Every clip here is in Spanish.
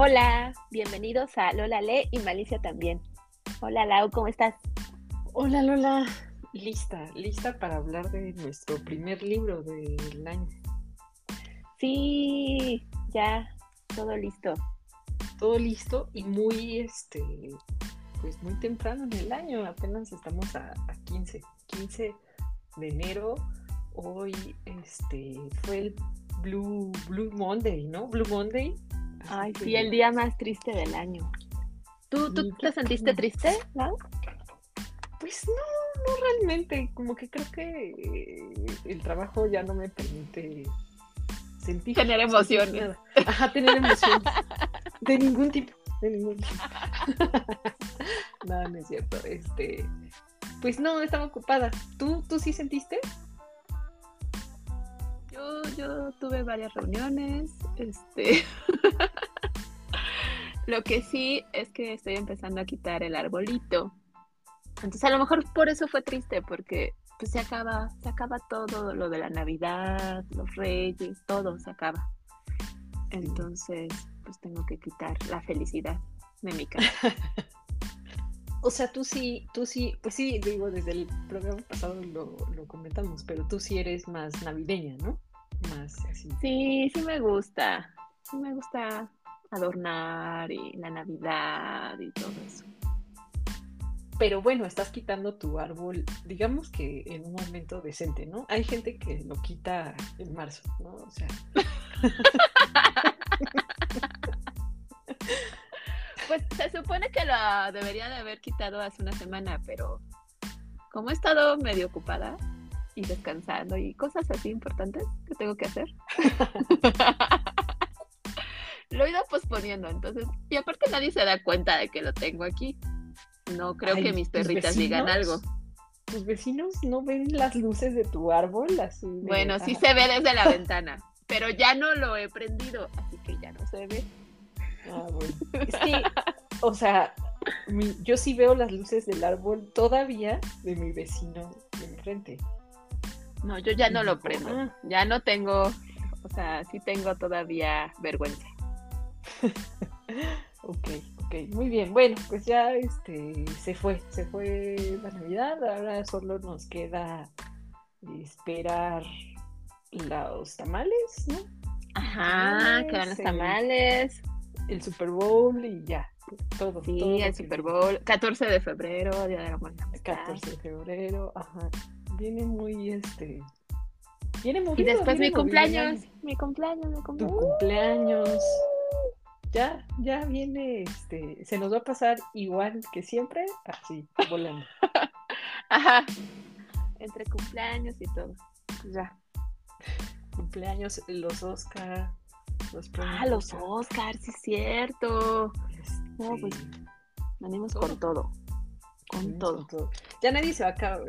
Hola, bienvenidos a Lola Le y Malicia también. Hola Lau, ¿cómo estás? Hola Lola, lista, lista para hablar de nuestro primer libro del año. Sí, ya, todo listo. Todo listo y muy, este, pues muy temprano en el año, apenas estamos a, 15, 15 de enero. Hoy, este, fue el Blue, Blue Monday, ¿no? Blue Monday. Ay, sí, el día más triste del año. ¿Tú, ¿tú te sentiste triste, Lau? Pues no, no realmente. Como que creo que el trabajo ya no me permite sentir. Tener emociones. Ajá, tener emociones. De ningún tipo. De ningún tipo. no, no es cierto. Este. Pues no, estaba ocupada. ¿Tú, tú sí sentiste? Yo, yo tuve varias reuniones. Este. Lo que sí es que estoy empezando a quitar el arbolito. Entonces a lo mejor por eso fue triste, porque pues se acaba, se acaba todo lo de la Navidad, los Reyes, todo se acaba. Entonces, pues tengo que quitar la felicidad de mi casa. o sea, tú sí, tú sí, pues sí, digo, desde el programa pasado lo, lo comentamos, pero tú sí eres más navideña, ¿no? Más así. Sí, sí me gusta. Sí me gusta adornar y la Navidad y todo eso. Pero bueno, estás quitando tu árbol, digamos que en un momento decente, ¿no? Hay gente que lo quita en marzo, ¿no? O sea. pues se supone que lo debería de haber quitado hace una semana, pero como he estado medio ocupada y descansando y cosas así importantes que tengo que hacer, lo he ido posponiendo. Entonces, y aparte nadie se da cuenta de que lo tengo aquí. No creo que mis perritas digan algo. ¿Tus vecinos no ven las luces de tu árbol así? Bueno, sí se ve desde la ventana, pero ya no lo he prendido, así que ya no se ve. Ah, bueno. Es que, o sea, yo sí veo las luces del árbol todavía de mi vecino de enfrente. No, yo ya no lo prendo. Ah. Ya no tengo, o sea, sí tengo todavía vergüenza. ok, Ok, muy bien. Bueno, pues ya este se fue, se fue la Navidad. Ahora solo nos queda esperar los tamales, ¿no? Ajá, quedan los tamales. El, Super Bowl y ya. Todo. Sí, el Super Bowl. 14 de febrero, Día de la Muerte. 14 de febrero, ajá. Viene muy este. Viene muy Y después mi cumpleaños. Mi cumpleaños, mi cumpleaños. Tu cumpleaños ya, ya viene, este, se nos va a pasar igual que siempre, así, volando. Ajá. Entre cumpleaños y todo. Pues ya. Cumpleaños, los Oscar, los Ah, los Oscar, sí es cierto. No, pues venimos con todo. Con todo. Ya nadie se va a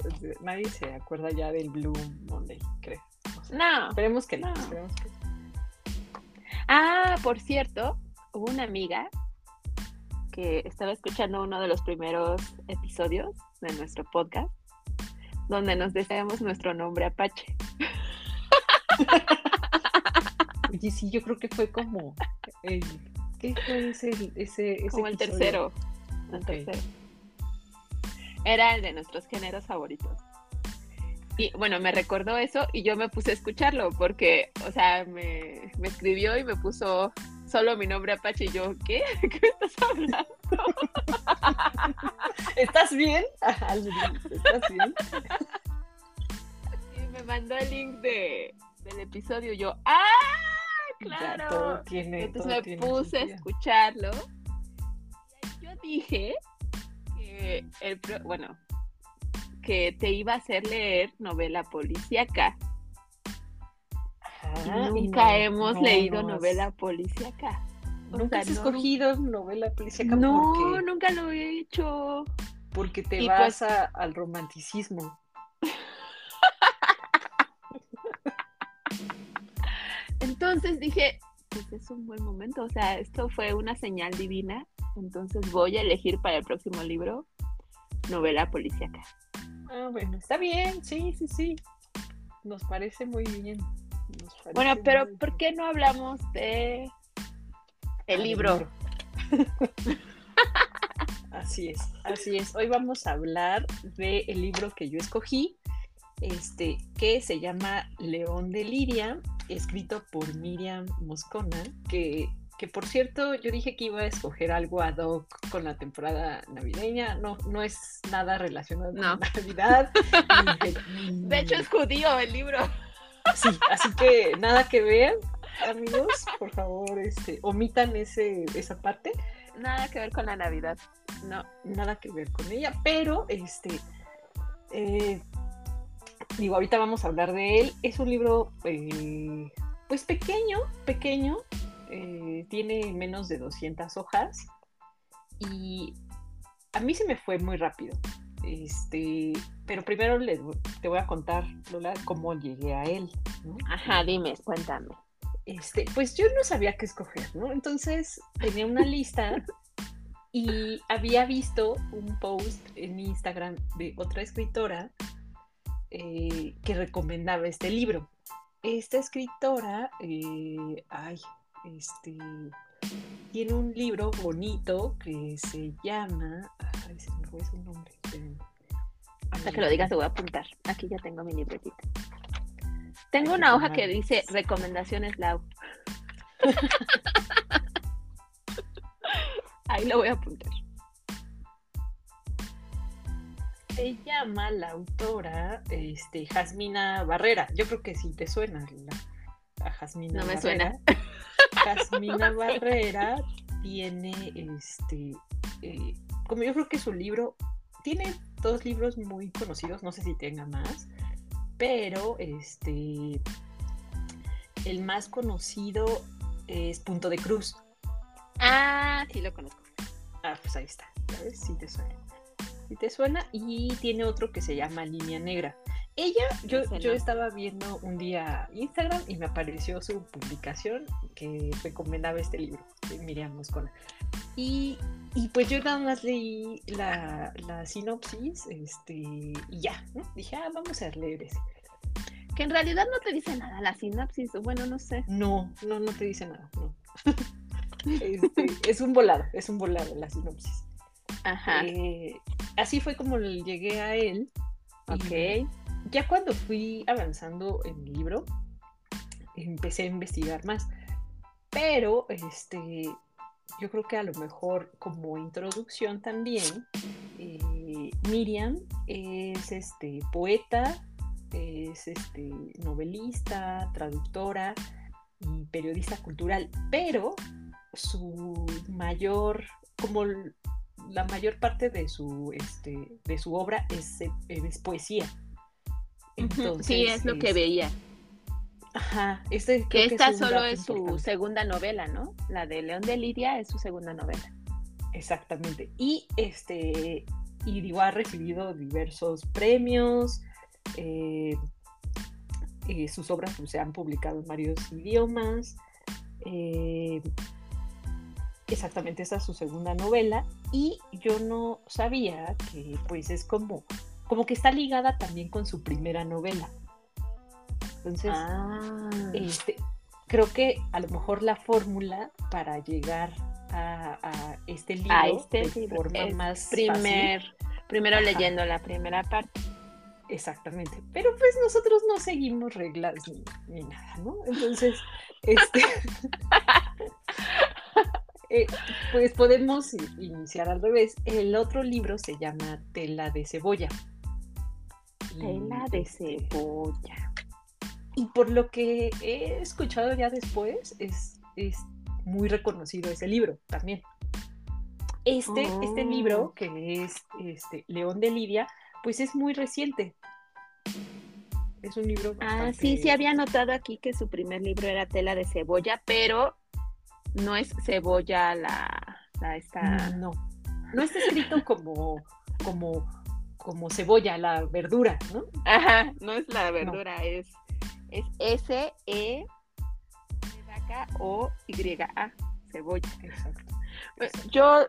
nadie se acuerda ya del Blue Monday, creo. no. Esperemos que no. Esperemos que... Ah, por cierto, hubo una amiga que estaba escuchando uno de los primeros episodios de nuestro podcast, donde nos deseamos nuestro nombre Apache. Oye, sí, yo creo que fue como el, ¿qué fue ese, ese, como el tercero, el tercero. Era el de nuestros géneros favoritos. Y bueno, me recordó eso y yo me puse a escucharlo porque, o sea, me, me escribió y me puso solo mi nombre Apache y yo, ¿qué? ¿Qué me estás hablando? ¿Estás bien? ¿Estás bien? Y me mandó el link de, del episodio y yo, ¡ah! Claro. Entonces me puse a escucharlo. Yo dije que el, bueno, que te iba a hacer leer novela policíaca nunca hemos leído novela policíaca. Nunca has escogido novela policíaca. No, nunca lo he hecho. Porque te vas pues al romanticismo. Entonces dije, pues es un buen momento, o sea, esto fue una señal divina, entonces voy a elegir para el próximo libro novela policíaca. Ah, bueno, está bien, sí, sí, sí. Nos parece muy bien. Bueno, pero ¿por qué no hablamos de El libro. así es, así es. Hoy vamos a hablar del libro que yo escogí, este, que se llama León de Liria, escrito por Miriam Moscona, que, que por cierto yo dije que iba a escoger algo ad hoc con la temporada navideña, no, no es nada relacionado con Navidad. de hecho es judío el libro. Sí, así que nada que ver, amigos, por favor, este, omitan ese, esa parte. Nada que ver con la Navidad. No, nada que ver con ella, pero este, eh, digo, ahorita vamos a hablar de él. Es un libro, eh, pues pequeño, pequeño, eh, tiene menos de 200 hojas y a mí se me fue muy rápido. Este, pero primero te voy a contar, Lola, cómo llegué a él. Ajá, dime, cuéntame. Este, pues yo no sabía qué escoger, ¿no? Entonces tenía una lista y había visto un post en Instagram de otra escritora eh, que recomendaba este libro. Esta escritora, eh, ay, este, tiene un libro bonito que se llama, ay, se me fue su nombre. Hasta que lo digas te voy a apuntar. Aquí ya tengo mi libretita. Tengo una hoja que dice recomendaciones Lau. Ahí lo voy a apuntar. Se llama la autora este, Jasmina Barrera. Yo creo que sí te suena a Jasmina No me suena. Jasmina Barrera tiene este eh, como yo creo que su libro tiene dos libros muy conocidos, no sé si tenga más, pero este el más conocido es Punto de Cruz. Ah, sí lo conozco. Ah, pues ahí está. ¿Sabes? Sí te suena. Sí te suena. Y tiene otro que se llama Línea Negra. Ella, yo, yo estaba viendo un día Instagram y me apareció su publicación que recomendaba este libro de Miriam Moscona. Y, y pues yo nada más leí la, la sinopsis este, y ya, ¿no? Dije, ah, vamos a leer ese. Que en realidad no te dice nada la sinopsis, bueno, no sé. No, no, no te dice nada, no. Este, es un volado, es un volado la sinopsis. Ajá. Eh, así fue como llegué a él. Ok. Ya cuando fui avanzando en el libro, empecé a investigar más. Pero, este, yo creo que a lo mejor como introducción también, eh, Miriam es este, poeta, es este, novelista, traductora y periodista cultural, pero su mayor, como la mayor parte de su, este, de su obra es, es poesía. Entonces, sí, es lo que veía. Ajá, este que esta solo es su segunda novela, ¿no? La de León de Lidia es su segunda novela. Exactamente. Y este, y digo, ha recibido diversos premios. Eh, eh, sus obras pues, se han publicado en varios idiomas. Eh, exactamente, esa es su segunda novela. Y yo no sabía que pues es como, como que está ligada también con su primera novela. Entonces, ah. este, creo que a lo mejor la fórmula para llegar a, este libro a este de forma más primer, primero leyendo la primera parte. Exactamente, pero pues nosotros no seguimos reglas ni, nada, ¿no? Entonces, este, eh, pues podemos iniciar al revés. El otro libro se llama Tela de cebolla. Tela de cebolla. Y por lo que he escuchado ya después, es, es muy reconocido ese libro también. Este, este libro, oh. que es este, León de Lidia, pues es muy reciente. Es un libro. Ah, sí, sí, había notado aquí que su primer libro era Tela de Cebolla, pero no es cebolla la, la esta. No, no está escrito como, como, como cebolla, la verdura, ¿no? Ajá, no es la verdura, es es S-E vaca o Y-A, cebolla. Exacto. Pues, yo,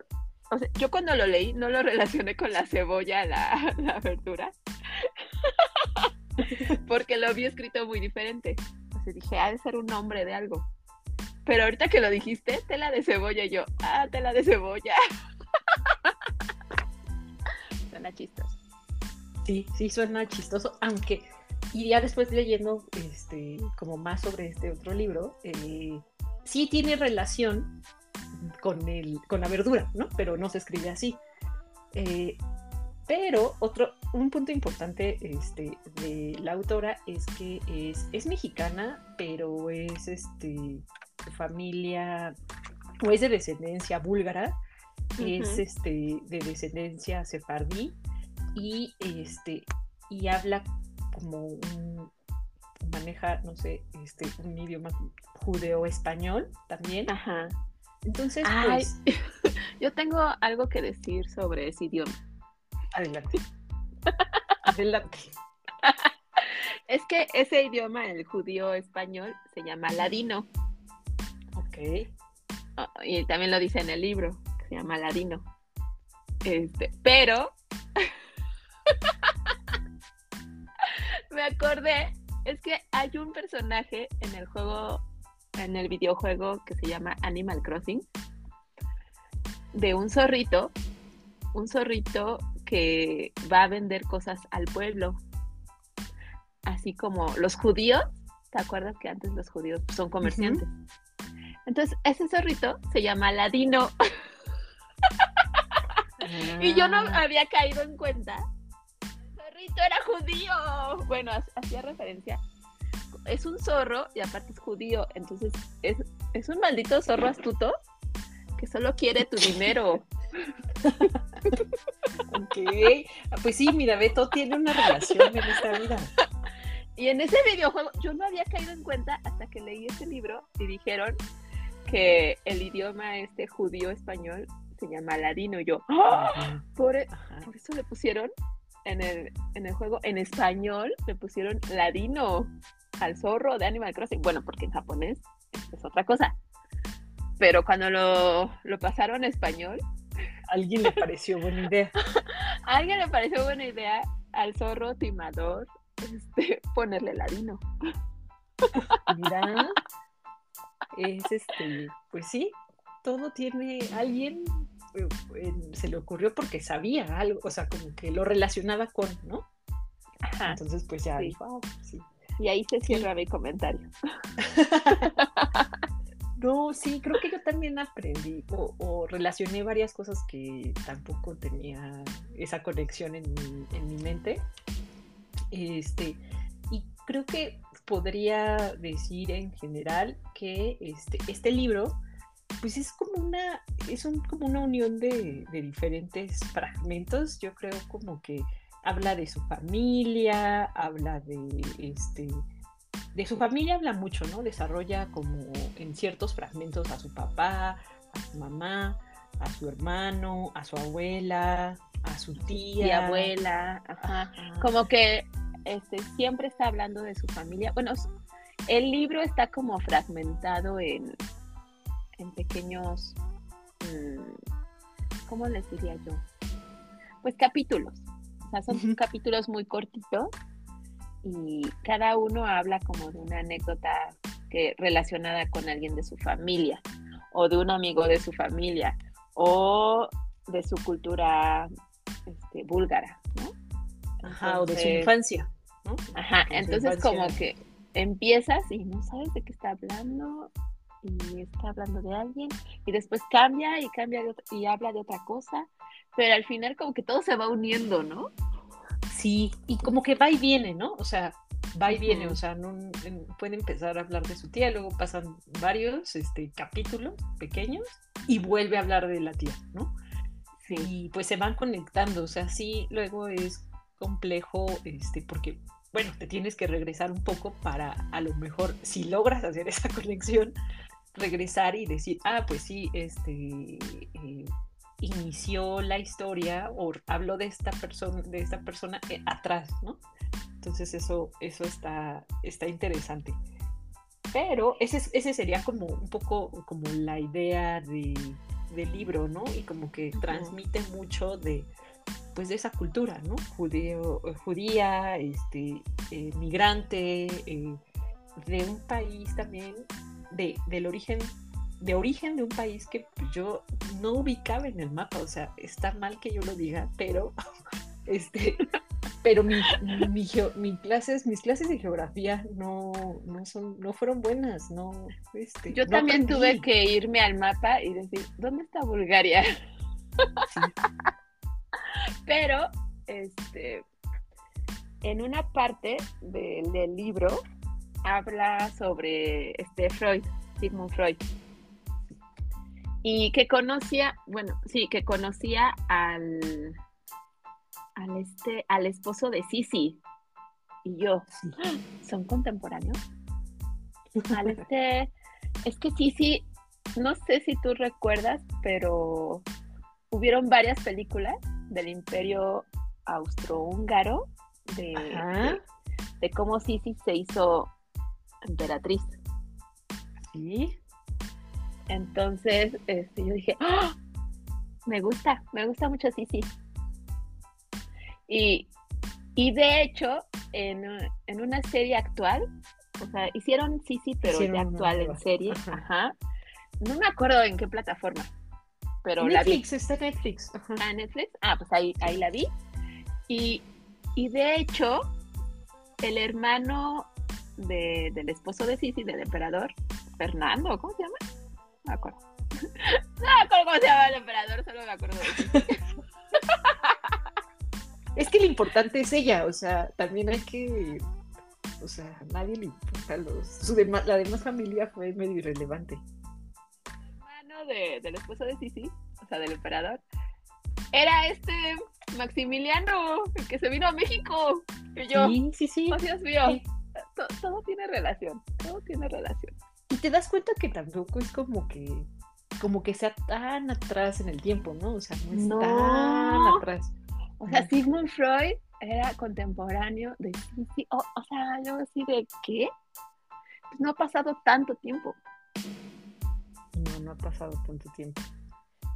o sea, yo cuando lo leí no lo relacioné con la cebolla, la, la verdura. Porque lo vi escrito muy diferente. Sea, dije, ha de ser un nombre de algo. pero ahorita que lo dijiste, tela de cebolla, y yo, ah, tela de cebolla. suena chistoso. Sí, sí, suena chistoso, aunque, y ya después leyendo este, como más sobre este otro libro, eh, sí tiene relación con, el, con la verdura, ¿no? Pero no se escribe así. Eh, pero otro, un punto importante este, de la autora es que es, es mexicana, pero es este, familia, o es de descendencia búlgara, es este, de descendencia sefardí y, este, y habla como un, maneja, no sé, este, un idioma judeo-español también. Ajá. Entonces, pues, yo tengo algo que decir sobre ese idioma. Adelante. Adelante. Es que ese idioma, el judío español, se llama ladino. Ok. Ah, y también lo dice en el libro, se llama ladino. Este, pero me acordé, es que hay un personaje en el juego, en el videojuego que se llama Animal Crossing, de un zorrito, un zorrito que va a vender cosas al pueblo. Así como los judíos, ¿te acuerdas que antes los judíos son comerciantes? Entonces, ese zorrito se llama Ladino. y yo no ah. había caído en cuenta. Era judío. Bueno, hacía referencia. Es un zorro y aparte es judío. Entonces, es, es un maldito zorro astuto que solo quiere tu dinero. ok, pues sí, mira, Beto tiene una relación en esta vida. Y en ese videojuego yo no había caído en cuenta hasta que leí ese libro y dijeron que el idioma este judío español se llama ladino. Y yo, ¡Ah! por, e-, por, eso le pusieron en el, en el juego, en español, le pusieron ladino al zorro de Animal Crossing. Bueno, porque en japonés es otra cosa. Pero cuando lo, lo pasaron a español, alguien le pareció buena idea. a alguien le pareció buena idea al zorro timador este, ponerle ladino. Mira, es este, pues sí, todo tiene alguien se le ocurrió porque sabía algo, o sea, como que lo relacionaba con, ¿no? Ajá. Entonces, pues ya dijo, ah, sí. Y ahí se cierra mi comentario. No, sí, creo que yo también aprendí o, relacioné varias cosas que tampoco tenía esa conexión en mi, mente. Este, y creo que podría decir en general que este, este libro, pues es como una, es como una unión de, de diferentes fragmentos. Yo creo como que habla de su familia, habla de este de su familia habla mucho, ¿no? Desarrolla como en ciertos fragmentos a su papá, a su mamá, a su hermano, a su abuela, a su tía. Y abuela, ajá. Como que este, siempre está hablando de su familia. Bueno, el libro está como fragmentado en, en pequeños, mm, ¿cómo les diría yo? Pues capítulos. O sea, son capítulos muy cortitos y cada uno habla como de una anécdota que relacionada con alguien de su familia o de un amigo de su familia o de su cultura este, búlgara, ¿no? Ajá, o de su infancia, ¿no? Ajá, entonces como que empiezas y no sabes de qué está hablando y está hablando de alguien y después cambia y cambia y habla de otra cosa, pero al final como que todo se va uniendo, ¿no? Sí, y como que va y viene, ¿no? O sea, va y viene, o sea, no, puede empezar a hablar de su tía, luego pasan varios este, capítulos pequeños y vuelve a hablar de la tía, ¿no? Sí. Y pues se van conectando, o sea, sí, luego es complejo, este, porque, bueno, te tienes que regresar un poco para, a lo mejor, si logras hacer esa conexión, regresar y decir, ah, pues sí, este, eh, inició la historia o habló de esta persona, de esta persona eh, atrás, ¿no? Entonces eso, eso está, está interesante. Pero ese, ese sería como un poco como la idea de, del libro, ¿no? Y como que transmite mucho de, pues de esa cultura, ¿no? Judeo, judía, este, eh, migrante, de un país también de, del origen, de origen de un país que yo no ubicaba en el mapa. O sea, está mal que yo lo diga, pero este, pero mi, mi, clases, mis clases de geografía no, no, son, no fueron buenas, no, este, Yo también tuve que irme al mapa y decir, ¿dónde está Bulgaria? Pero, este, en una parte del libro habla sobre este Freud, Sigmund Freud. Y que conocía, bueno, sí, que conocía al, al, este, al esposo de Sisi. Y yo, ¿son contemporáneos? Al este, es que Sisi, no sé si tú recuerdas, pero hubieron varias películas del imperio austrohúngaro de, de, cómo Sisi se hizo emperatriz. Sí. Entonces, este, yo dije, ¡Ah! me gusta, me gusta mucho Sisi. Y, de hecho, en, una serie actual, o sea, hicieron Sisi, pero de actual en serie, ajá. No me acuerdo en qué plataforma, pero la vi. está Netflix. Ah, Netflix. Ah, pues ahí, ahí la vi. Y, de hecho, el hermano del esposo de Sisi, del emperador, Fernando, ¿cómo se llama? No me acuerdo. No me acuerdo cómo se llama el emperador, solo me acuerdo de Sisi. Es que lo importante es ella, o sea, también hay que, o sea, a nadie le importa los, su la demás familia fue medio irrelevante. El hermano de, del esposo de Sisi, o sea, del emperador, era este Maximiliano, el que se vino a México. Y yo, sí, sí, sí. Oh, Dios mío, todo, tiene relación, todo tiene relación. Y te das cuenta que tampoco es como que como que sea tan atrás en el tiempo, ¿no? O sea, no es tan atrás. O sea, Sigmund Freud era contemporáneo de o, sea, yo así de qué? Pues no ha pasado tanto tiempo. No, no ha pasado tanto tiempo.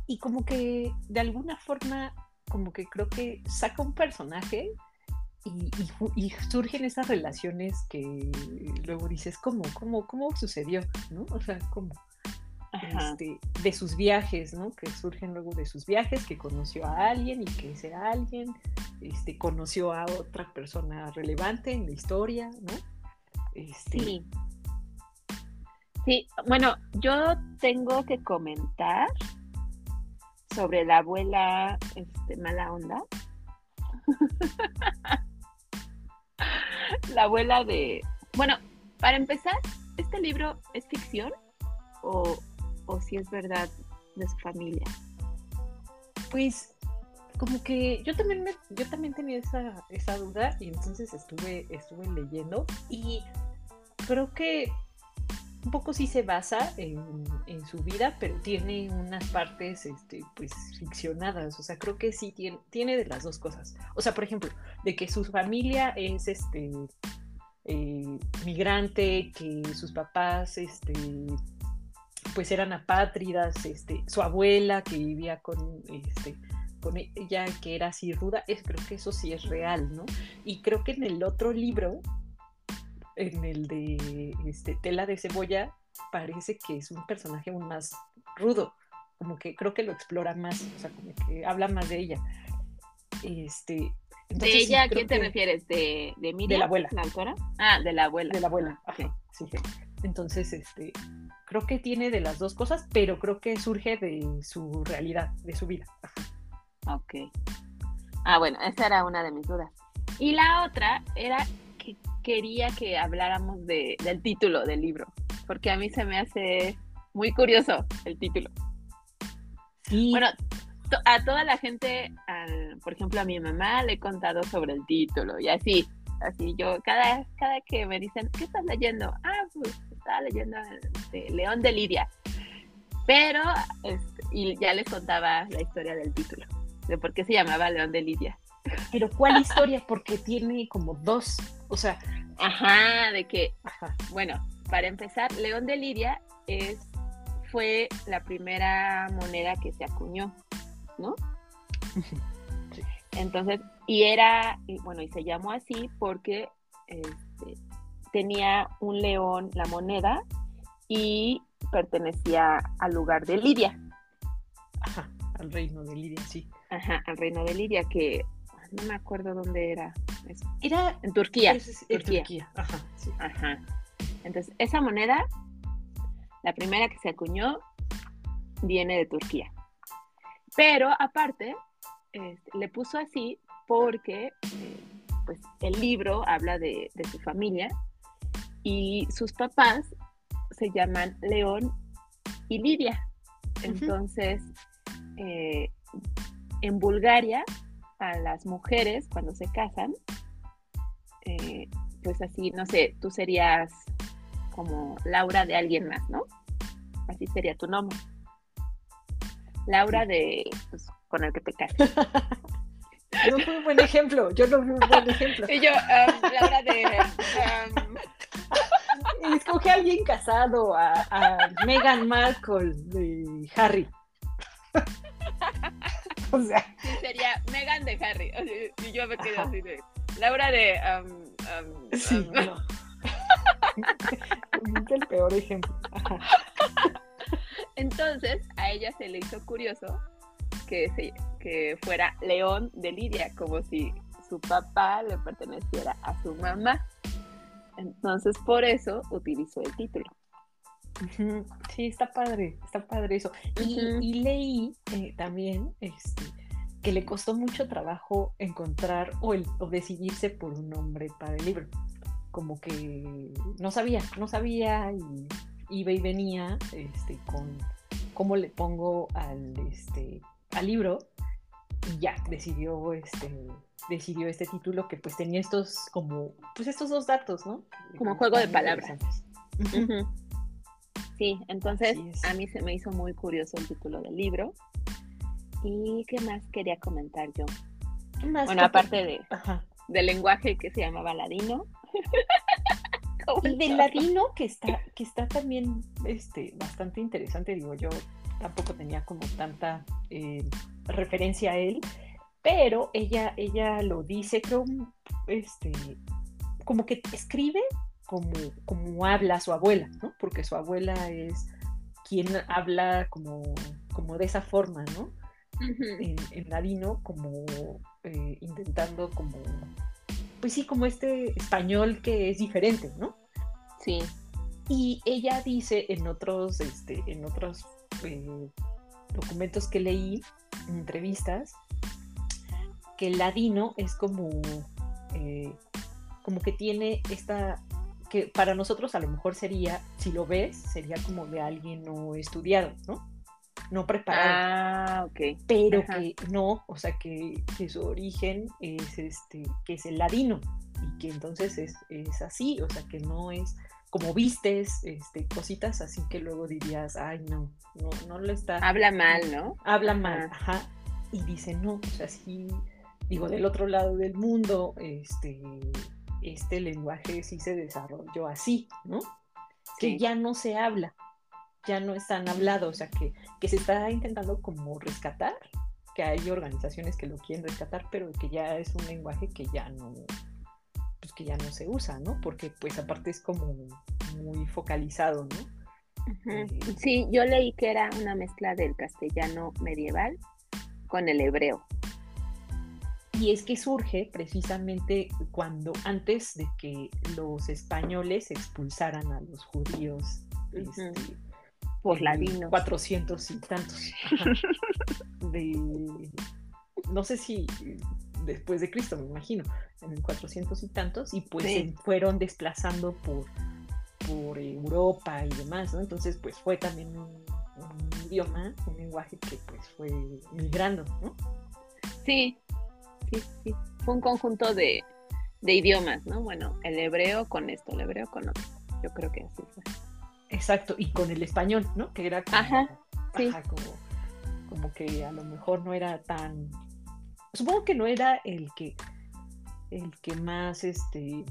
Y como que de alguna forma, como que creo que saca un personaje y, y, surgen esas relaciones que luego dices, ¿cómo? ¿Cómo, cómo sucedió? ¿No? O sea, ¿cómo? Este, de sus viajes, ¿no? Que surgen luego de sus viajes, que conoció a alguien y que ese alguien este, conoció a otra persona relevante en la historia, ¿no? Este... Sí. Sí, bueno, yo tengo que comentar sobre la abuela este, mala onda. la abuela de... Bueno, para empezar, ¿este libro es ficción o, o si es verdad de su familia? Pues como que yo también yo también tenía esa, esa duda y entonces estuve, estuve leyendo y creo que un poco sí se basa en, su vida, pero tiene unas partes este, pues ficcionadas. O sea, creo que sí tiene, tiene de las dos cosas. O sea, por ejemplo, de que su familia es este eh, migrante, que sus papás este, pues eran apátridas, este, su abuela que vivía con, este, con ella, que era así ruda, es, creo que eso sí es real, ¿no? Y creo que en el otro libro, en el de este, Tela de Cebolla, parece que es un personaje aún más rudo, como que creo que lo explora más, o sea, como que habla más de ella. Este, ¿De ella a quién te refieres? ¿De, de De la abuela. ¿La autora? Ah, de la abuela. De la abuela, ajá, sí. Entonces, este, creo que tiene de las dos cosas, pero creo que surge de su realidad, de su vida. Ok. Ah, bueno, esa era una de mis dudas. Y la otra era que quería que habláramos de, del título del libro, porque a mí se me hace muy curioso el título. Sí. Bueno, a toda la gente, por ejemplo, a mi mamá le he contado sobre el título y así, así yo, cada, cada que me dicen, ¿qué estás leyendo? Ah, pues estaba leyendo este, León de Lidia. Pero, este, y ya les contaba la historia del título, de por qué se llamaba León de Lidia. Pero ¿cuál historia? Porque tiene como dos, o sea... Ajá, de que, bueno, para empezar, León de Lidia es, fue la primera moneda que se acuñó, ¿no? Entonces, y era, y bueno, y se llamó así porque este, tenía un león, la moneda, y pertenecía al lugar de Lidia. Ajá, al reino de Lidia, sí. Ajá, al reino de Lidia, que no me acuerdo dónde era. Era en Turquía. en Turquía. Ajá, sí. Ajá. Entonces, esa moneda, la primera que se acuñó, viene de Turquía. Pero aparte, este, le puso así porque eh, pues, el libro habla de, su familia y sus papás se llaman León y Lidia. Entonces, eh, en Bulgaria, a las mujeres cuando se casan, eh, pues así, no sé, tú serías como Laura de alguien más, ¿no? Así sería tu nombre. La de, pues, con el que te casas. No fue un buen ejemplo, yo no fui un buen ejemplo. Y yo, um, Laura de... Um... Escogí a alguien casado, a, a Meghan Markle de Harry. o sea... Sí, sería Megan de Harry. Y yo me quedé así de... Laura de... Um, um, sí, um, no. es el peor ejemplo. Entonces, a ella se le hizo curioso que, se, que fuera León de Lidia, como si su papá le perteneciera a su mamá. Entonces, por eso utilizó el título. Sí, está padre, está padre eso. Y, leí eh, también este, que le costó mucho trabajo encontrar o, el, o decidirse por un nombre para el libro. Como que no sabía, no sabía y iba y venía este, con cómo le pongo al, este, al libro. Y ya decidió este decidió este título que pues tenía estos como pues estos dos datos no como juego de palabras. sí entonces a mí se me hizo muy curioso el título del libro y qué más quería comentar yo bueno aparte de del lenguaje que se llamaba ladino y del ladino que está, que está también este, bastante interesante, digo, yo tampoco tenía como tanta eh, referencia a él, pero ella, ella lo dice, creo, este, como que escribe como, como habla su abuela, ¿no? Porque su abuela es quien habla como, como de esa forma, ¿no? En, ladino, como eh, intentando como pues sí, como este español que es diferente, ¿no? Sí. Y ella dice en otros, este, en otros eh, documentos que leí, en entrevistas, que el ladino es como, eh, como que tiene esta, que para nosotros a lo mejor sería, si lo ves, sería como de alguien no estudiado, ¿no? No preparado. Ah, ok. Pero que no, o sea, que, su origen es este, que es el ladino y que entonces es, así, o sea, que no es como vistes, este, cositas así que luego dirías, ay, no, no, no lo está. Habla mal, ¿no? Habla mal, ajá. Y dice, no, o sea, sí, digo, del otro lado del mundo, este, este lenguaje sí se desarrolló así, ¿no? Que ya no se habla, ya no están hablados, o sea, que, que se está intentando como rescatar, que hay organizaciones que lo quieren rescatar, pero que ya es un lenguaje que ya no, pues que ya no se usa, ¿no? Porque pues aparte es como muy focalizado, ¿no? Eh, sí, yo leí que era una mezcla del castellano medieval con el hebreo. Y es que surge precisamente cuando antes de que los españoles expulsaran a los judíos este, por ladino. 400 y tantos. de, no sé si después de Cristo, me imagino, en 400 y tantos, y pues se fueron desplazando por, por Europa y demás, ¿no? Entonces, pues fue también un, idioma, un lenguaje que pues fue migrando, ¿no? Sí, sí, sí. Fue un conjunto de, de idiomas, ¿no? Bueno, el hebreo con esto, el hebreo con otro. Yo creo que así fue. Exacto, y con el español, ¿no? Que era como, ajá, sí. como, que a lo mejor no era tan. Supongo que no era el que el que más este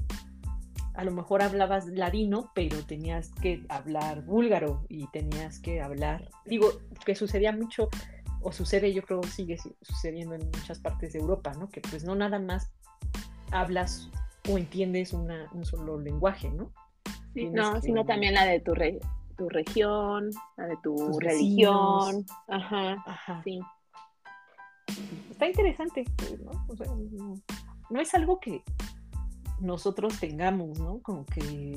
a lo mejor hablabas ladino, pero tenías que hablar búlgaro y tenías que hablar, digo, que sucedía mucho, o sucede, yo creo, sigue sucediendo en muchas partes de Europa, ¿no? Que pues no nada más hablas o entiendes una, un solo lenguaje, ¿no? No, sino también la de tu, tu región, la de tu religión. Ajá, Ajá. Sí. Está interesante, ¿no? O sea, no, es algo que nosotros tengamos, ¿no? Como que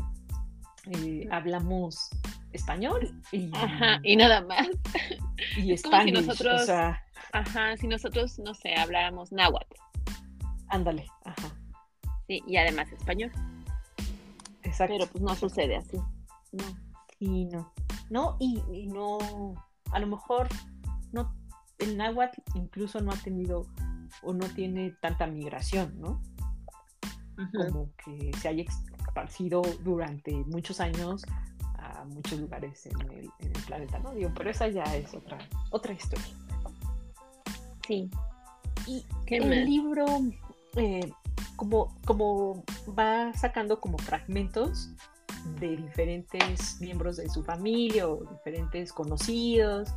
eh, hablamos español y, ajá, y nada más. Y es si nosotros, o sea, ajá, si nosotros, no sé, habláramos náhuatl. Ándale, ajá. Sí, y además español. Exacto. Pero pues no sucede así. No. Y no. No, y, no, a lo mejor no, el náhuatl incluso no ha tenido o no tiene tanta migración, ¿no? Como que se haya esparcido durante muchos años a muchos lugares en el, planeta, ¿no? Digo, pero esa ya es otra, otra historia. Sí. Y el libro, eh, como, como va sacando como fragmentos de diferentes miembros de su familia o diferentes conocidos.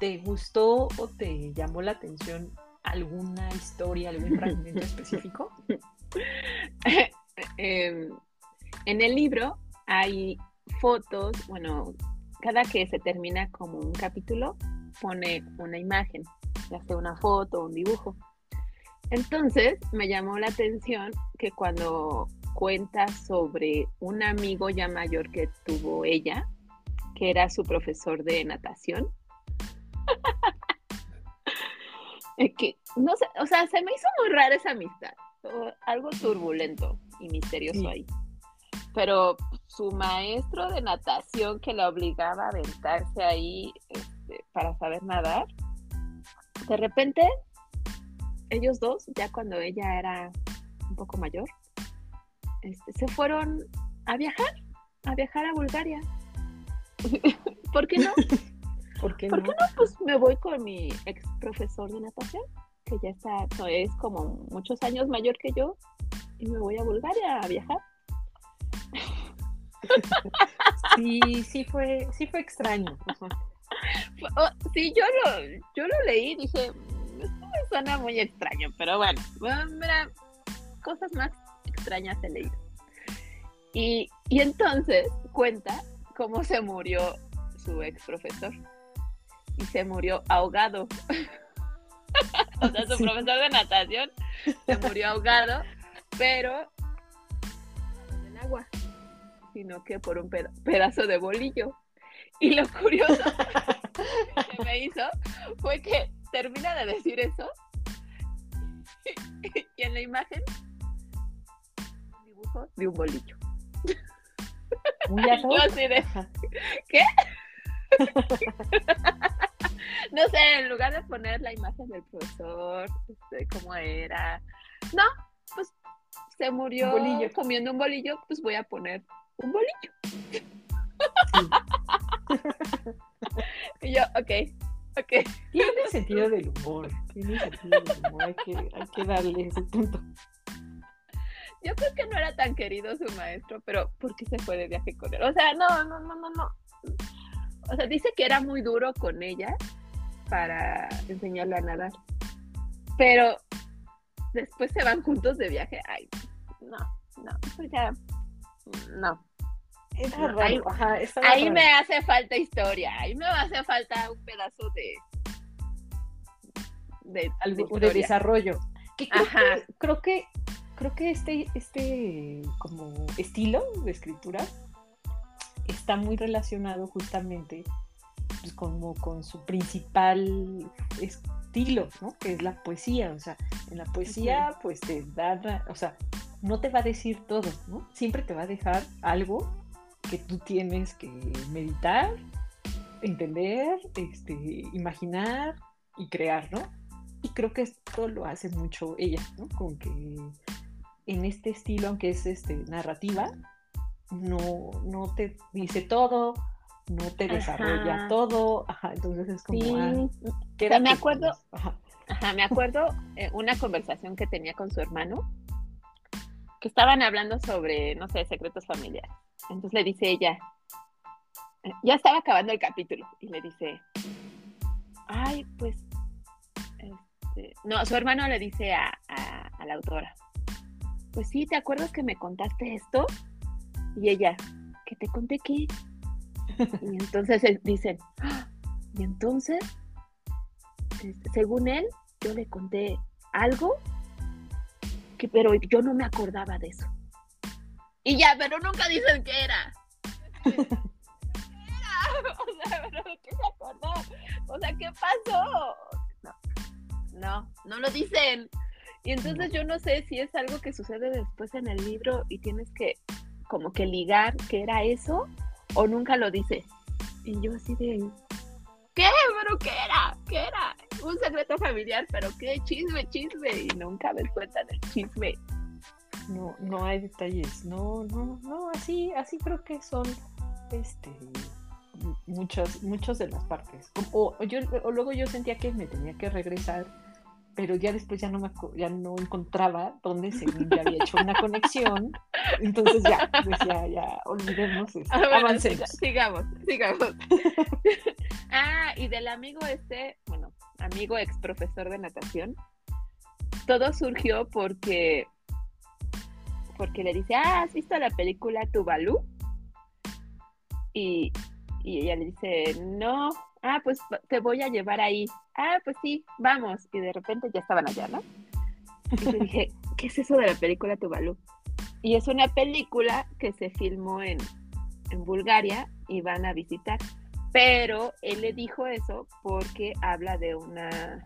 ¿Te gustó o te llamó la atención alguna historia, algún fragmento específico? Em, en el libro hay fotos, bueno, cada que se termina como un capítulo, pone una imagen, ya sea una foto o un dibujo. Entonces me llamó la atención que cuando cuenta sobre un amigo ya mayor que tuvo ella, que era su profesor de natación. que, no sé, o sea, se me hizo muy rara esa amistad, algo turbulento y misterioso ahí. Pero su maestro de natación que la obligaba a aventarse ahí este, para saber nadar, de repente ellos dos, ya cuando ella era un poco mayor, este, se fueron a viajar, a viajar a Bulgaria. ¿Por qué no? ¿Por qué no? Pues me voy con mi ex profesor de natación, que ya está, es como muchos años mayor que yo, y me voy a Bulgaria a viajar. Sí, sí fue, sí fue extraño. Sí, yo lo, yo lo leí dije, suena muy extraño, pero bueno, mira, cosas más extrañas he leído. Y, y entonces cuenta cómo se murió su ex profesor. Y se murió ahogado. o sea, su profesor de natación se murió ahogado, pero no en agua, sino que por un pedazo de bolillo. Y lo curioso que me hizo fue que termina de decir eso. Y en la imagen un dibujo de un bolillo. ¿qué? no sé, en lugar de poner la imagen del profesor, este, cómo era, no, pues se murió comiendo un bolillo, pues voy a poner un bolillo. y yo, ok, Tiene sentido del humor, tiene sentido del humor, hay que, hay que darle ese punto. Yo creo que no era tan querido su maestro, pero ¿por qué se fue de viaje con él? O sea, no, no, no, no, no. O sea, dice que era muy duro con ella para enseñarle a nadar. Pero después se van juntos de viaje. Ay, no, no, pues ya, no. Ahí, me hace falta historia, ahí me hace falta un pedazo de de, de, desarrollo. Ajá. creo que creo que este, este como estilo de escritura está muy relacionado justamente pues, como con su principal estilo, ¿no? Que es la poesía. O sea, en la poesía, pues te da, o sea, no te va a decir todo, ¿no? Siempre te va a dejar algo que tú tienes que meditar, entender, este, imaginar y crear, ¿no? Y creo que esto lo hace mucho ella, ¿no? Con que en este estilo, aunque es este, narrativa, no, no te dice todo, no te desarrolla todo, ajá, entonces es como... Sí. Ah, me acuerdo, ajá. me acuerdo eh, una conversación que tenía con su hermano, que estaban hablando sobre, no sé, secretos familiares. Entonces le dice ella, eh, ya estaba acabando el capítulo, y le dice, ay, pues, este, no, su hermano le dice a la autora, pues sí, ¿te acuerdas que me contaste esto? Y ella, ¿que te conté qué? Y entonces dicen, "Ah, y entonces, este, según él, yo le conté algo, que, pero yo no me acordaba de eso. Y ya, pero nunca dicen qué era. ¿Qué era? O sea, pero ¿de qué se acordó? O sea, ¿qué pasó? No, no, no lo dicen. Y entonces yo no sé si es algo que sucede después en el libro y tienes que como que ligar que era eso o nunca lo dice. Y yo así de, ¿qué? ¿Pero qué era? ¿Qué era? Un secreto familiar, pero qué chisme, chisme. Y nunca me cuentan el chisme. No, no hay detalles. No, no, no, así, así creo que son este muchas, muchas de las partes. O, o yo, o luego yo sentía que me tenía que regresar, pero ya después ya no me ya no encontraba dónde según ya había hecho una conexión. Entonces ya, decía, ya, olvidemos esto, Ah, bueno, avancemos. siga- sigamos, sigamos. ah, y del amigo este, bueno, amigo ex profesor de natación, todo surgió porque porque le dice, ah, ¿has visto la película Tuvalu? Y, y ella le dice, no, ah, pues te voy a llevar ahí. Ah, pues sí, vamos. Y de repente ya estaban allá, ¿no? Y dije, ¿qué es eso de la película Tuvalu? Y es una película que se filmó en, en Bulgaria y van a visitar. Pero él le dijo eso porque habla de una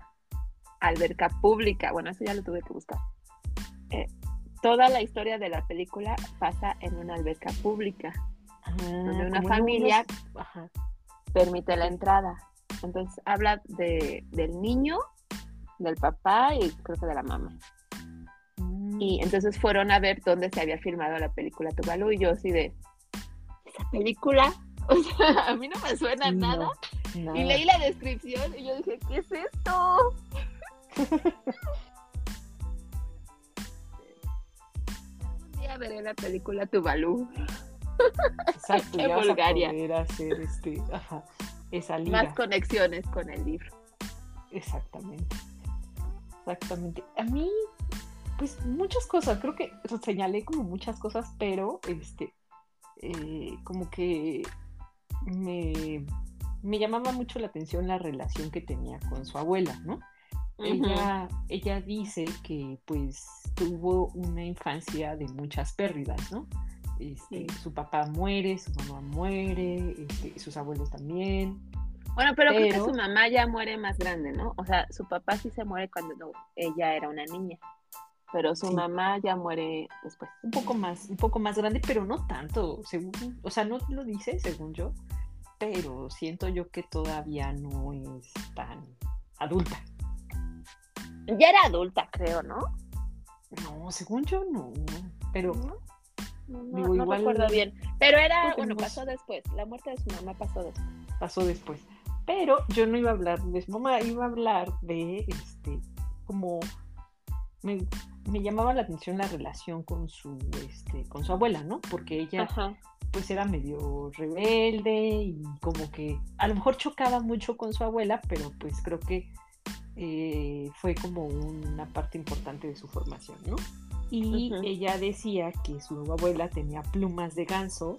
alberca pública. Bueno, eso ya lo tuve que buscar. Eh, toda la historia de la película pasa en una alberca pública, Ah, donde una familia unos- ajá. permite la entrada. Entonces habla de, del niño, del papá y creo que de la mamá. Mm, Y entonces fueron a ver dónde se había filmado la película Tuvalu y yo así de, ¿esa película? O sea, a mí no me suena nada. no, Y nada. leí la descripción y yo dije, ¿qué es esto? Veré la película Tuvalu. Exacto, ya vas a Bulgaria. poder hacer este, ajá, esa liga. Más conexiones con el libro. Exactamente. Exactamente. A mí, pues muchas cosas, creo que señalé como muchas cosas, pero este, eh, como que me, me llamaba mucho la atención la relación que tenía con su abuela, ¿no? Ella, ella dice que pues tuvo una infancia de muchas pérdidas, ¿no? Este, Sí. Su papá muere, su mamá muere, este, sus abuelos también. Bueno, pero, creo que su mamá ya muere más grande, ¿no? O sea, su papá sí se muere cuando no- ella era una niña. Pero su Sí. mamá ya muere después. un poco más, un poco más grande, pero no tanto, según, o sea, no lo dice según yo, pero siento yo que todavía no es tan adulta. Ya era adulta, creo, ¿no? No, según yo no, pero No, no, no, Digo, no igual- recuerdo bien. Pero era, bueno, pasó después. La muerte de su mamá pasó después. pasó después. Pero yo no iba a hablar de su mamá, iba a hablar de este, como me, me llamaba la atención la relación con su, este, con su abuela, ¿no? Porque ella Ajá. pues era medio rebelde y como que a lo mejor chocaba mucho con su abuela, pero pues creo que eh, fue como una parte importante de su formación, ¿no? Y ella decía que su abuela tenía plumas de ganso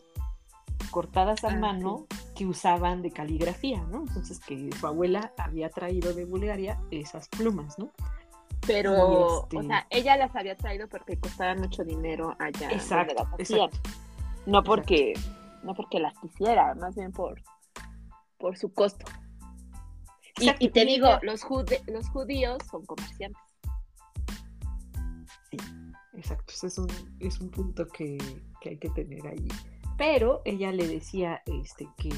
cortadas a Ah, mano que usaban de caligrafía, ¿no? Entonces que su abuela había traído de Bulgaria esas plumas, ¿no? Pero, Y este- o sea, ella las había traído porque costaban mucho dinero allá donde Exacto, las hacían. exacto. No porque, no porque las quisiera, más bien por, por su costo. Y, Exacto, y te digo, ella- los, jude- los judíos son comerciantes. Exacto, ese es un, es un punto que, que hay que tener ahí. Pero ella le decía este, que,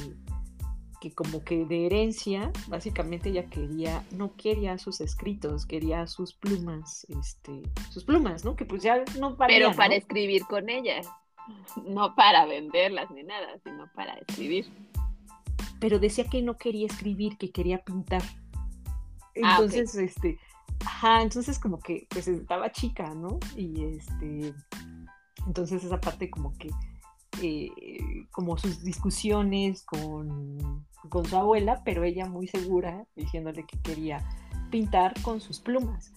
que como que de herencia, básicamente ella quería, no quería sus escritos, quería sus plumas, este, sus plumas, ¿no? Que pues ya no Pero para ¿no? escribir con ellas. No para venderlas ni nada, sino para escribir. Pero decía que no quería escribir, que quería pintar. Ah. Entonces, este, ajá, entonces como que pues estaba chica, ¿no? Y este, entonces esa parte como que, eh, como sus discusiones con, con su abuela, pero ella muy segura, diciéndole que quería pintar con sus plumas,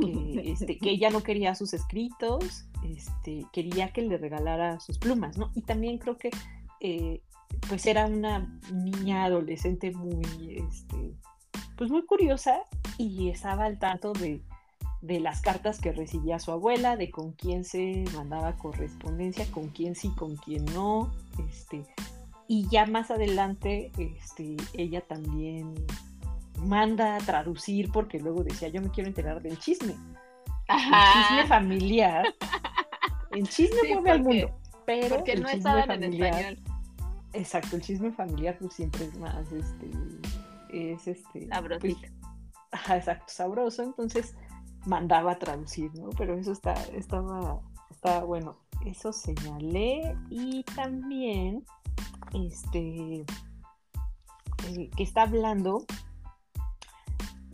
que, este, que ella no quería sus escritos, este, quería que le regalara sus plumas, ¿no? Y también creo que eh, pues era una niña adolescente muy, este, pues muy curiosa y estaba al tanto de, de las cartas que recibía su abuela, de con quién se mandaba correspondencia, con quién sí, con quién no, este, y ya más adelante, este, ella también manda a traducir porque luego decía, yo me quiero enterar del chisme. El chisme familiar. El chisme mueve al mundo. Pero porque el no estaban en familiar- español. Exacto, el chisme familiar pues siempre es más, este, es este, pues, Sabrosito. ajá, exacto, sabroso, entonces mandaba a traducir, ¿no? Pero eso está, estaba, estaba bueno. Eso señalé y también, este, eh, que está hablando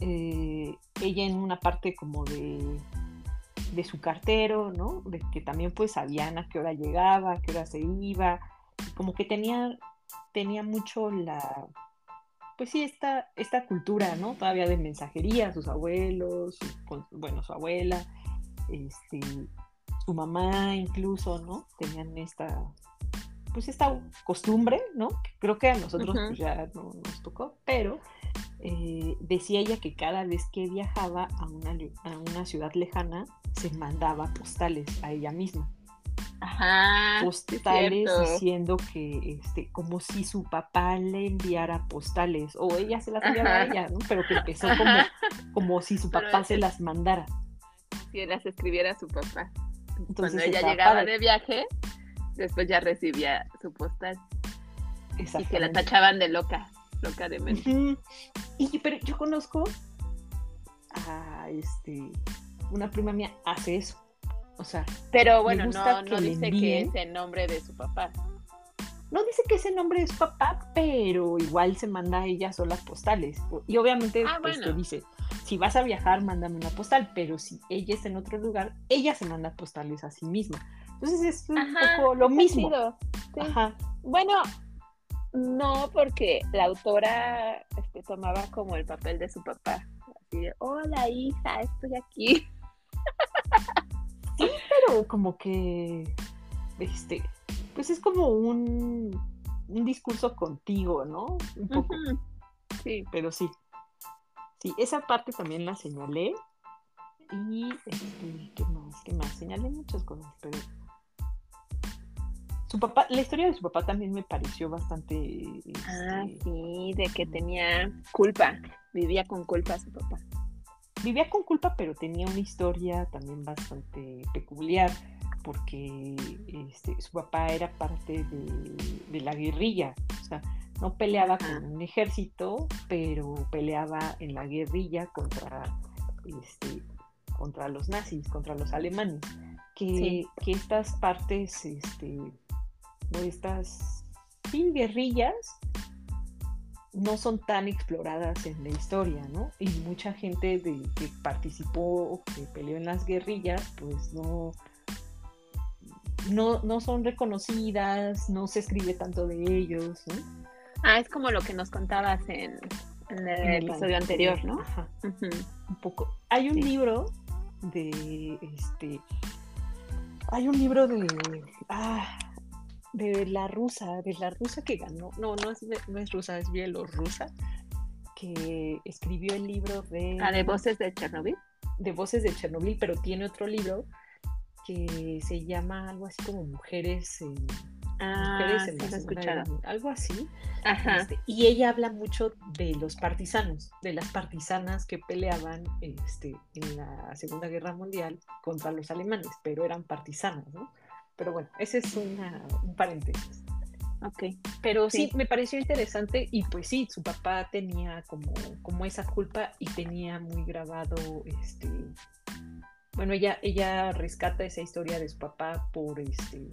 eh, ella en una parte como de, de su cartero, ¿no? De que también pues sabían a qué hora llegaba, a qué hora se iba, como que tenía, tenía mucho la, pues sí, esta, esta cultura, ¿no? Todavía de mensajería, sus abuelos, su- con- bueno, su abuela, este, su mamá incluso, ¿no? Tenían esta, pues esta costumbre, ¿no? Que creo que a nosotros pues, ya no nos tocó, pero eh, decía ella que cada vez que viajaba a una, a una ciudad lejana, se mandaba postales a ella misma Ajá. postales cierto. diciendo que este como si su papá le enviara postales o ella se las enviaba a ella, ¿no? Pero que empezó como, como si su Pero papá se las mandara. Si las escribiera su papá. Entonces Cuando ella llegaba padre. de viaje, después ya recibía su postal y que la tachaban de loca, loca de mente. Y pero yo conozco a este una prima mía hace eso. O sea, Pero bueno, gusta no, que no le dice que es el nombre de su papá. no dice que ese nombre es papá, pero igual se manda a ella solas postales. Y obviamente Ah, pues, bueno. te dice, si vas a viajar, mándame una postal, pero si ella está en otro lugar, ella se manda postales a sí misma. Entonces es un Ajá, poco lo mismo. sí. Ajá. Bueno, no, porque la autora este, tomaba como el papel de su papá. Así de, hola hija, estoy aquí. Pero como que, este, pues es como un, un discurso contigo, ¿no? Un poco. Sí, pero sí. Sí, esa parte también la señalé. Y, este, ¿qué más? ¿Qué más? Señalé muchas cosas, pero... Su papá, la historia de su papá también me pareció bastante... ah, este, sí, de que tenía culpa, vivía con culpa su papá. Vivía con culpa, pero tenía una historia también bastante peculiar, porque este, su papá era parte de, de la guerrilla, o sea, no peleaba con un ejército, pero peleaba en la guerrilla contra, este, contra los nazis, contra los alemanes. Que, Sí. que estas partes, este, o estas sí, guerrillas, no son tan exploradas en la historia, ¿no? Y mucha gente de, que participó, que peleó en las guerrillas, pues no, no, no son reconocidas, no se escribe tanto de ellos, ¿no? Ah, es como lo que nos contabas en, en el En el episodio anterior, ¿no? Ajá, un poco. Hay un Sí. libro de este. Hay un libro de. Ah, de la rusa, de la rusa que ganó. No, no es, no es rusa, es bielorrusa. Que escribió el libro de. Ah, de voces de Chernobyl. de voces de Chernobyl, pero tiene otro libro que se llama algo así como Mujeres en, Ah, Mujeres sí, en escuchado. Algo así. Ajá. Este, y ella habla mucho de los partisanos, de las partisanas que peleaban este, en la Segunda Guerra Mundial contra los alemanes, pero eran partisanas, ¿no? Pero bueno, ese es una- un paréntesis. Ok. Pero sí. Sí. me pareció interesante y pues sí, su papá tenía como, como esa culpa y tenía muy grabado, este, bueno, ella, ella rescata esa historia de su papá por, este,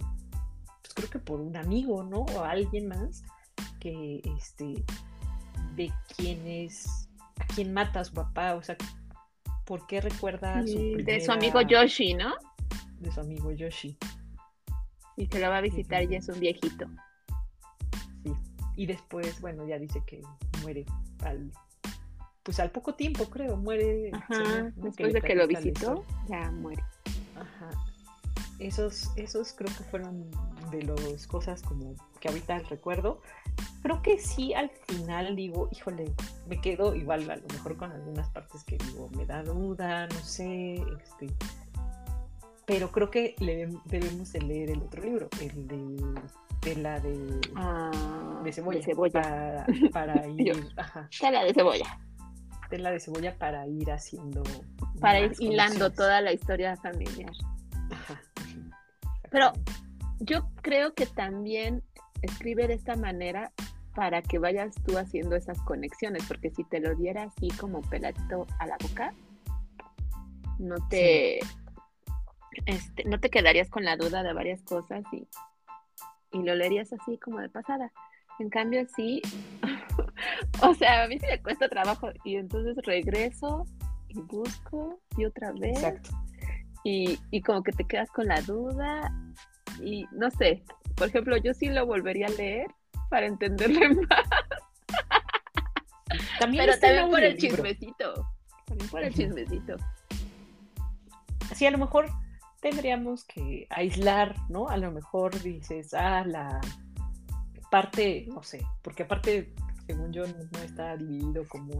pues creo que por un amigo, ¿no? O alguien más que, este, de quién es, a quién mata a su papá, o sea, ¿por qué recuerda a su de su amigo Yoshi, ¿no? De su amigo Yoshi, Y se lo va a visitar y es un viejito. sí. Y después, bueno, ya dice que muere al, pues al poco tiempo, creo, muere. el Ajá. señor, ¿no? Después le de que lo la visitó, ya muere. Ajá. Esos, esos creo que fueron de las cosas como que ahorita recuerdo, creo que sí al final digo, híjole, me quedo igual a lo mejor con algunas partes que digo, me da duda, no sé, este, pero creo que debemos de leer el otro libro, el de la de, Ah, de cebolla, de cebolla. para, para ir, ajá, Tela de cebolla. tela de cebolla para ir haciendo Para ir hilando toda la historia familiar. Ajá, Pero-. Yo creo que también escribe de esta manera para que vayas tú haciendo esas conexiones, porque si te lo diera así como peladito a la boca, no te, este, no te quedarías con la duda de varias cosas y, y lo leerías así como de pasada. En cambio, sí, o sea, a mí sí me cuesta trabajo y entonces regreso y busco y otra vez Exacto. y, y como que te quedas con la duda y no sé, por ejemplo, yo sí lo volvería a leer para entenderle más, También pero también por el chismecito, también por el chismecito. Sí, a lo mejor tendríamos que aislar, ¿no? A lo mejor dices, ah, la parte, no sé, porque aparte, según yo, no está dividido como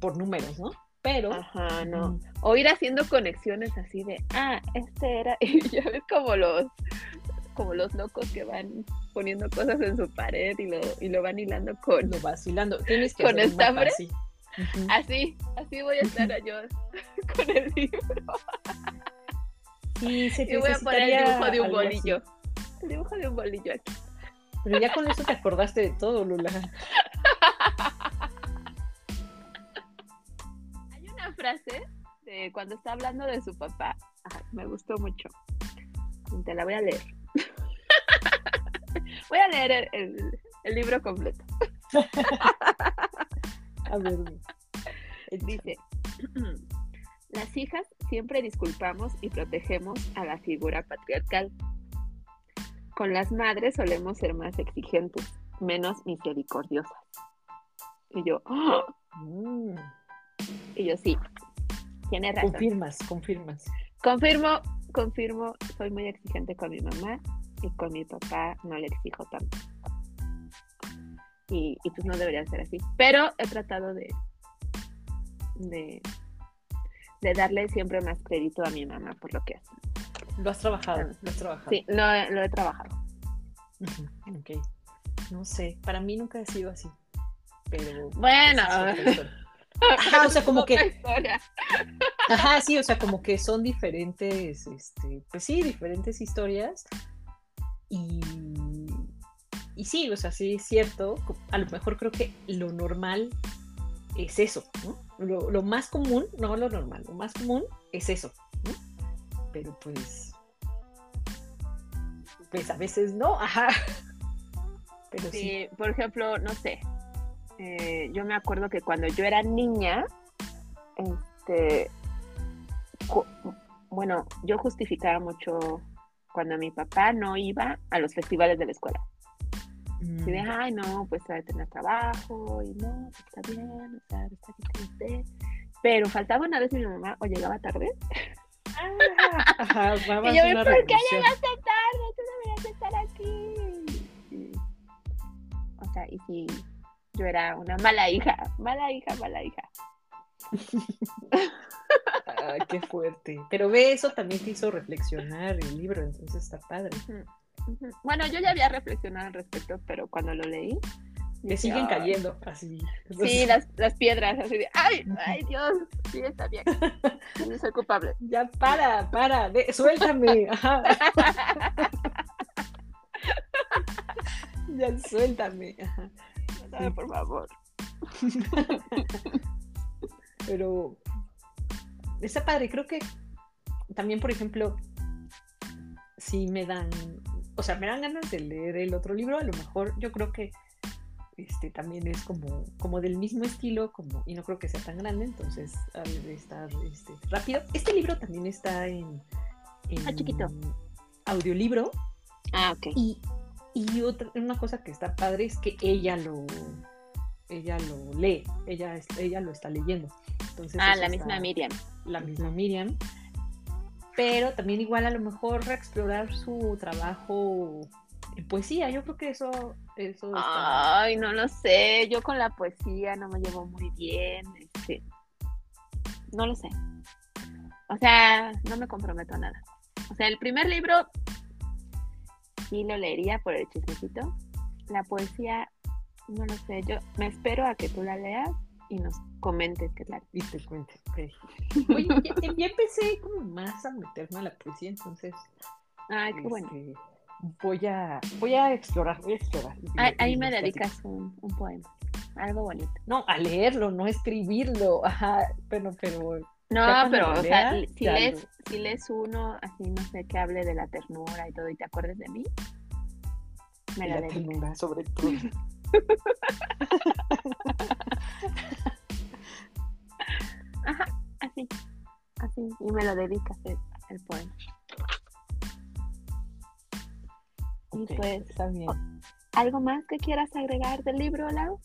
por números, ¿no? Pero, Ajá, no. O ir haciendo conexiones así de, ah, este era, y ya ves como los, como los locos que van poniendo cosas en su pared y lo, y lo van hilando con, lo vacilando. Tienes que ¿Con estambre? así. Así, así voy a estar yo con el libro. Sí, se Y voy a poner el dibujo de un algo así. bolillo. El dibujo de un bolillo aquí. Pero ya con eso te acordaste de todo, Lula. Hay una frase de cuando está hablando de su papá. Me gustó mucho. Te la voy a leer. voy a leer el, el- el libro completo. A ver, Dice, las hijas siempre disculpamos y protegemos a la figura patriarcal. Con las madres solemos ser más exigentes, menos misericordiosas. Y yo. Mm, y yo sí, tiene razón. confirmas, confirmas. Confirmo, confirmo, soy muy exigente con mi mamá y con mi papá no le exijo tanto. Y, y pues no debería ser así. Pero he tratado de, de, de darle siempre más crédito a mi mamá por lo que hace. Lo has trabajado, lo has trabajado. Sí, lo, he- lo he trabajado. Ok. No sé, para mí nunca ha sido así. Pero. Bueno. Ajá, o sea, como que. Ajá, sí, o sea, como que son diferentes, este, pues sí, diferentes historias. Y, y sí, o sea, sí es cierto. A lo mejor creo que lo normal es eso, ¿no? Lo, lo más común, no lo normal, lo más común es eso. Pero pues. Pues a veces no, ajá. Pero sí. Sí, por ejemplo, no sé. eh, yo me acuerdo que cuando yo era niña, este, bueno, yo justificaba mucho cuando mi papá no iba a los festivales de la escuela. Y de, Mm, ay, no, pues va a tener trabajo y no, pues, está bien, o sea, está bien. Pero faltaba una vez mi mamá o llegaba tarde. ah, ajá, y yo, ¿por qué llegaste tarde? Tú deberías estar aquí. Y- o sea, y si yo era una mala hija, mala hija, mala hija. Ah, qué fuerte. Pero ve, eso también te hizo reflexionar el libro, entonces está padre. Bueno, yo ya había reflexionado al respecto, pero cuando lo leí. Dije, siguen "Ay". cayendo así. Sí, las, las piedras, así de, ay, ay, Dios, sí, está bien. No soy culpable. Ya para, para, de- suéltame. Ajá. ya suéltame. Ajá. Por favor. Pero está padre, creo que también, por ejemplo, si me dan, o sea, me dan ganas de leer el otro libro, a lo mejor yo creo que este también es como, como del mismo estilo, como, y no creo que sea tan grande, entonces de estar este, rápido. Este libro también está en, en Ah, chiquito. audiolibro, Ah, ok. y, y otra, una cosa que está padre es que ella lo ella lo lee, ella, ella lo está leyendo. Entonces, Ah, la está- misma Miriam. la misma Miriam. Pero también igual a lo mejor reexplorar su trabajo en poesía. Yo creo que eso, eso está... Ay, no lo sé. Yo con la poesía no me llevo muy bien. Este, no lo sé. O sea, no me comprometo a nada. O sea, el primer libro sí lo leería por el chismecito. La poesía, no lo sé. Yo me espero a que tú la leas y nos comentes qué tal. Y te cuentes. Oye, ya, empecé como más a meterme a la poesía, entonces. Ay, qué bueno. Este, voy a, voy a explorar, voy a explorar. Ahí, me dedicas un, un, poema, algo bonito. No, a leerlo, no escribirlo. Ajá, pero, pero. No, pero, o sea, si lees, si lees uno, así no sé, que hable de la ternura y todo, y te acuerdes de mí, me la, la ternura, sobre todo. Ajá, así, así, y me lo dedicas el, el poema. y pues, está bien. ¿algo más que quieras agregar del libro, Lau?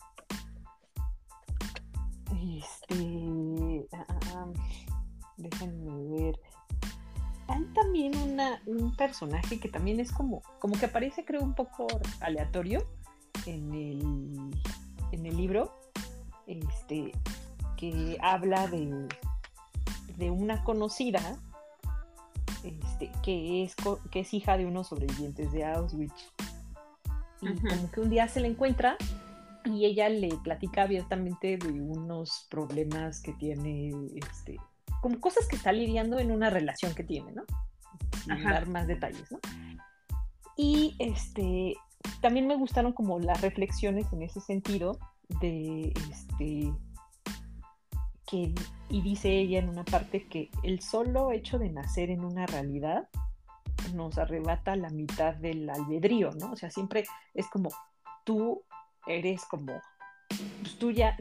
Este, ah, déjenme ver. Hay también una, un personaje que también es como, como que aparece creo un poco aleatorio en el, en el libro, este, que habla de, de una conocida este, que, es, que es hija de unos sobrevivientes de Auschwitz. Y como que un día se la encuentra y ella le platica abiertamente de unos problemas que tiene, este, como cosas que está lidiando en una relación que tiene, ¿no? Sin dar más detalles, ¿no? Y este, también me gustaron como las reflexiones en ese sentido de este que y dice ella en una parte que el solo hecho de nacer en una realidad nos arrebata la mitad del albedrío, ¿no? O sea, siempre es como tú eres como pues tú ya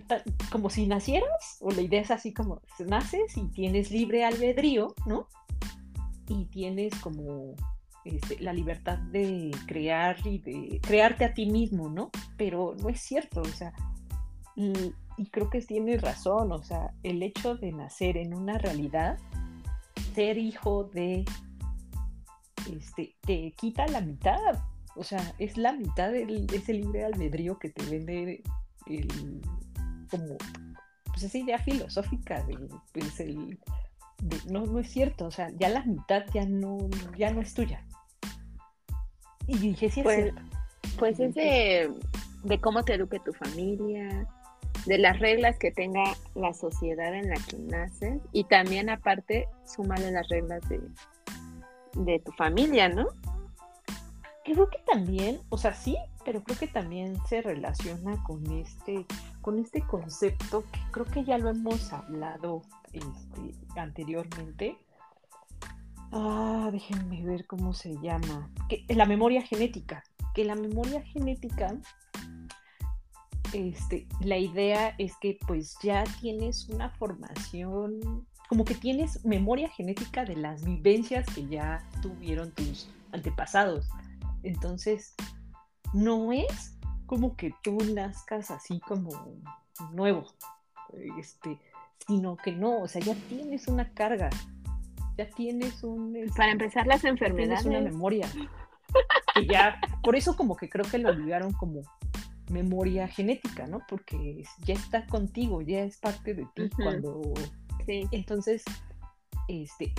como si nacieras o la idea es así como naces y tienes libre albedrío, ¿no? Y tienes como este, la libertad de crear y de crearte a ti mismo, ¿no? Pero no es cierto, o sea, y, creo que tienes razón, o sea, el hecho de nacer en una realidad, ser hijo de, este, te quita la mitad, o sea, es la mitad de ese libre albedrío que te vende el, como, pues esa idea filosófica de, pues el, no, no es cierto, o sea, ya la mitad ya no, ya no es tuya. Y dije, sí, pues, pues es de, cómo te eduque tu familia, de las reglas que tenga la sociedad en la que naces y también aparte súmale las reglas de, de tu familia, ¿no? Creo que también, o sea, sí, pero creo que también se relaciona con este, con este concepto que creo que ya lo hemos hablado este, anteriormente, Ah, déjenme ver cómo se llama. Que, la memoria genética. Que la memoria genética, este, la idea es que pues ya tienes una formación, como que tienes memoria genética de las vivencias que ya tuvieron tus antepasados. Entonces, no es como que tú nazcas así como nuevo, este, sino que no, o sea, ya tienes una carga, ya tienes un... Este, Para empezar las enfermedades. Tienes una memoria. y ya, por eso como que creo que lo olvidaron como memoria genética, ¿no? Porque ya está contigo, ya es parte de ti cuando... Sí. Entonces, este,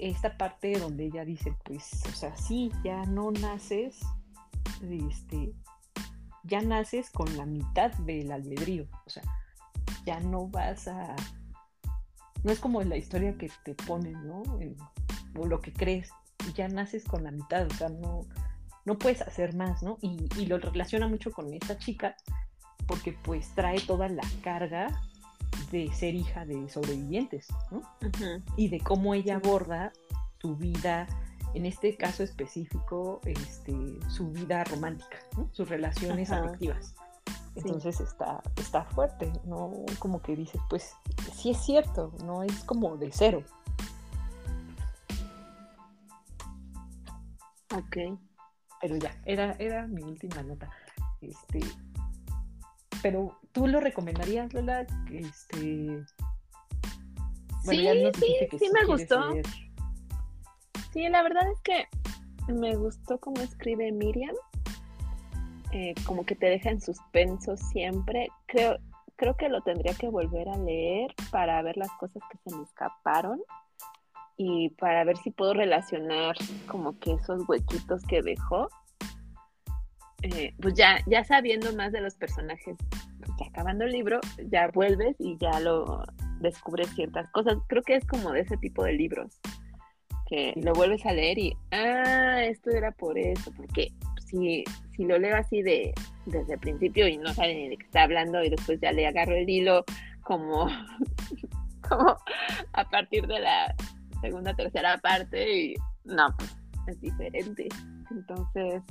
esta parte donde ella dice, pues, o sea, sí, ya no naces, este, ya naces con la mitad del albedrío, o sea, ya no vas a no es como la historia que te ponen, ¿no? o lo que crees, ya naces con la mitad, o sea, no, no puedes hacer más, ¿no? Y, lo relaciona mucho con esta chica porque pues trae toda la carga de ser hija de sobrevivientes, ¿no? Y de cómo ella aborda su vida, en este caso específico, este, su vida romántica, ¿no? sus relaciones afectivas. Entonces está, está fuerte, ¿no? Como que dices, pues sí es cierto, no es como de cero. Ok. Pero ya, era, era mi última nota. Este, pero tú lo recomendarías, Lola, este. Bueno, sí, sí, sí me gustó. Sí, la verdad es que me gustó cómo escribe Miriam. Eh, como que te deja en suspenso siempre. Creo, creo que lo tendría que volver a leer para ver las cosas que se me escaparon y para ver si puedo relacionar como que esos huequitos que dejó. Eh, pues ya, ya sabiendo más de los personajes, pues ya acabando el libro, ya vuelves y ya lo descubres ciertas cosas. Creo que es como de ese tipo de libros que lo vuelves a leer y, ah, esto era por eso, porque si, si lo leo así de desde el principio y no sabe ni de qué está hablando y después ya le agarro el hilo como, como a partir de la segunda, tercera parte y no, pues es diferente. Entonces,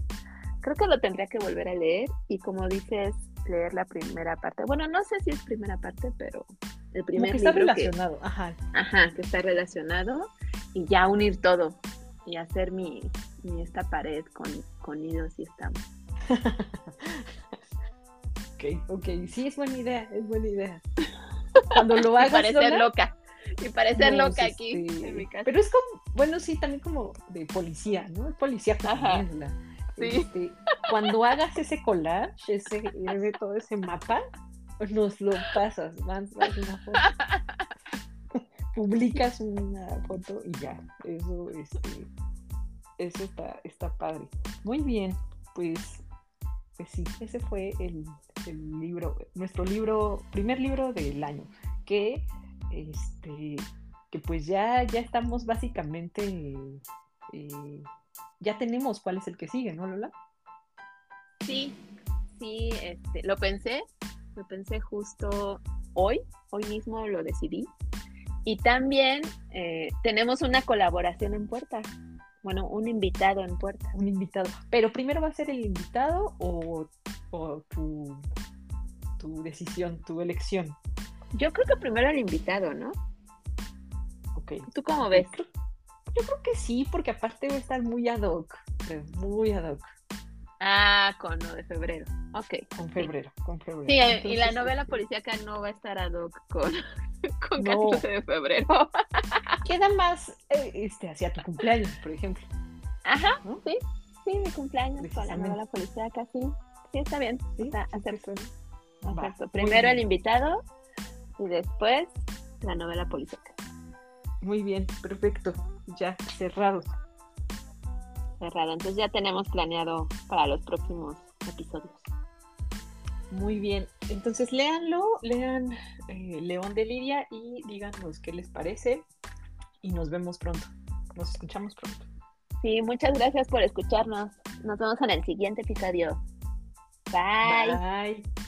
creo que lo tendría que volver a leer y como dices, leer la primera parte. Bueno, no sé si es primera parte, pero el primer que está libro relacionado, ajá. Ajá, que está relacionado y ya unir todo y hacer mi, mi esta pared con, con nidos y estamos. ok, ok, sí, es buena idea, es buena idea. Cuando lo hagas. y parecer loca. Y parecer loca aquí en mi casa. Pero es como, bueno, sí, también como de policía, ¿no? Es policía Ajá. Sí. Este, cuando hagas ese collage, ese, ese, todo ese mapa, nos lo pasas, más, una foto. Publicas una foto y ya. Eso, este, eso está, está padre. Muy bien, pues, pues sí, ese fue el, el libro, nuestro libro, primer libro del año, que este que pues ya, ya estamos básicamente, eh, ya tenemos cuál es el que sigue, ¿no, Lola? Sí, sí, este, lo pensé, lo pensé justo hoy, hoy mismo lo decidí. Y también eh, tenemos una colaboración en puerta. Bueno, un invitado en puerta. Un invitado. Pero primero va a ser el invitado o, o tu, tu decisión, tu elección. Yo creo que primero el invitado, ¿no? Ok. ¿Tú cómo ves? Yo creo que sí, porque aparte va a estar muy ad hoc, muy ad hoc. Ah, con lo de febrero. Ok. Con febrero, con febrero. Sí, y la novela este, policíaca no va a estar ad hoc con, con 14 de febrero. Queda más eh, este, hacia tu cumpleaños, por ejemplo. Ajá, sí, sí, mi cumpleaños con la novela policíaca, sí. Sí, está bien. ¿Sí? Está, acepto. Primero el invitado y después la novela policíaca. Muy bien, perfecto. Ya, cerrado cerrado. Entonces ya tenemos planeado para los próximos episodios. Muy bien, entonces léanlo, lean eh, León de Lidia y díganos qué les parece y nos vemos pronto, nos escuchamos pronto. Sí, muchas gracias por escucharnos. Nos vemos en el siguiente episodio. Bye. Bye.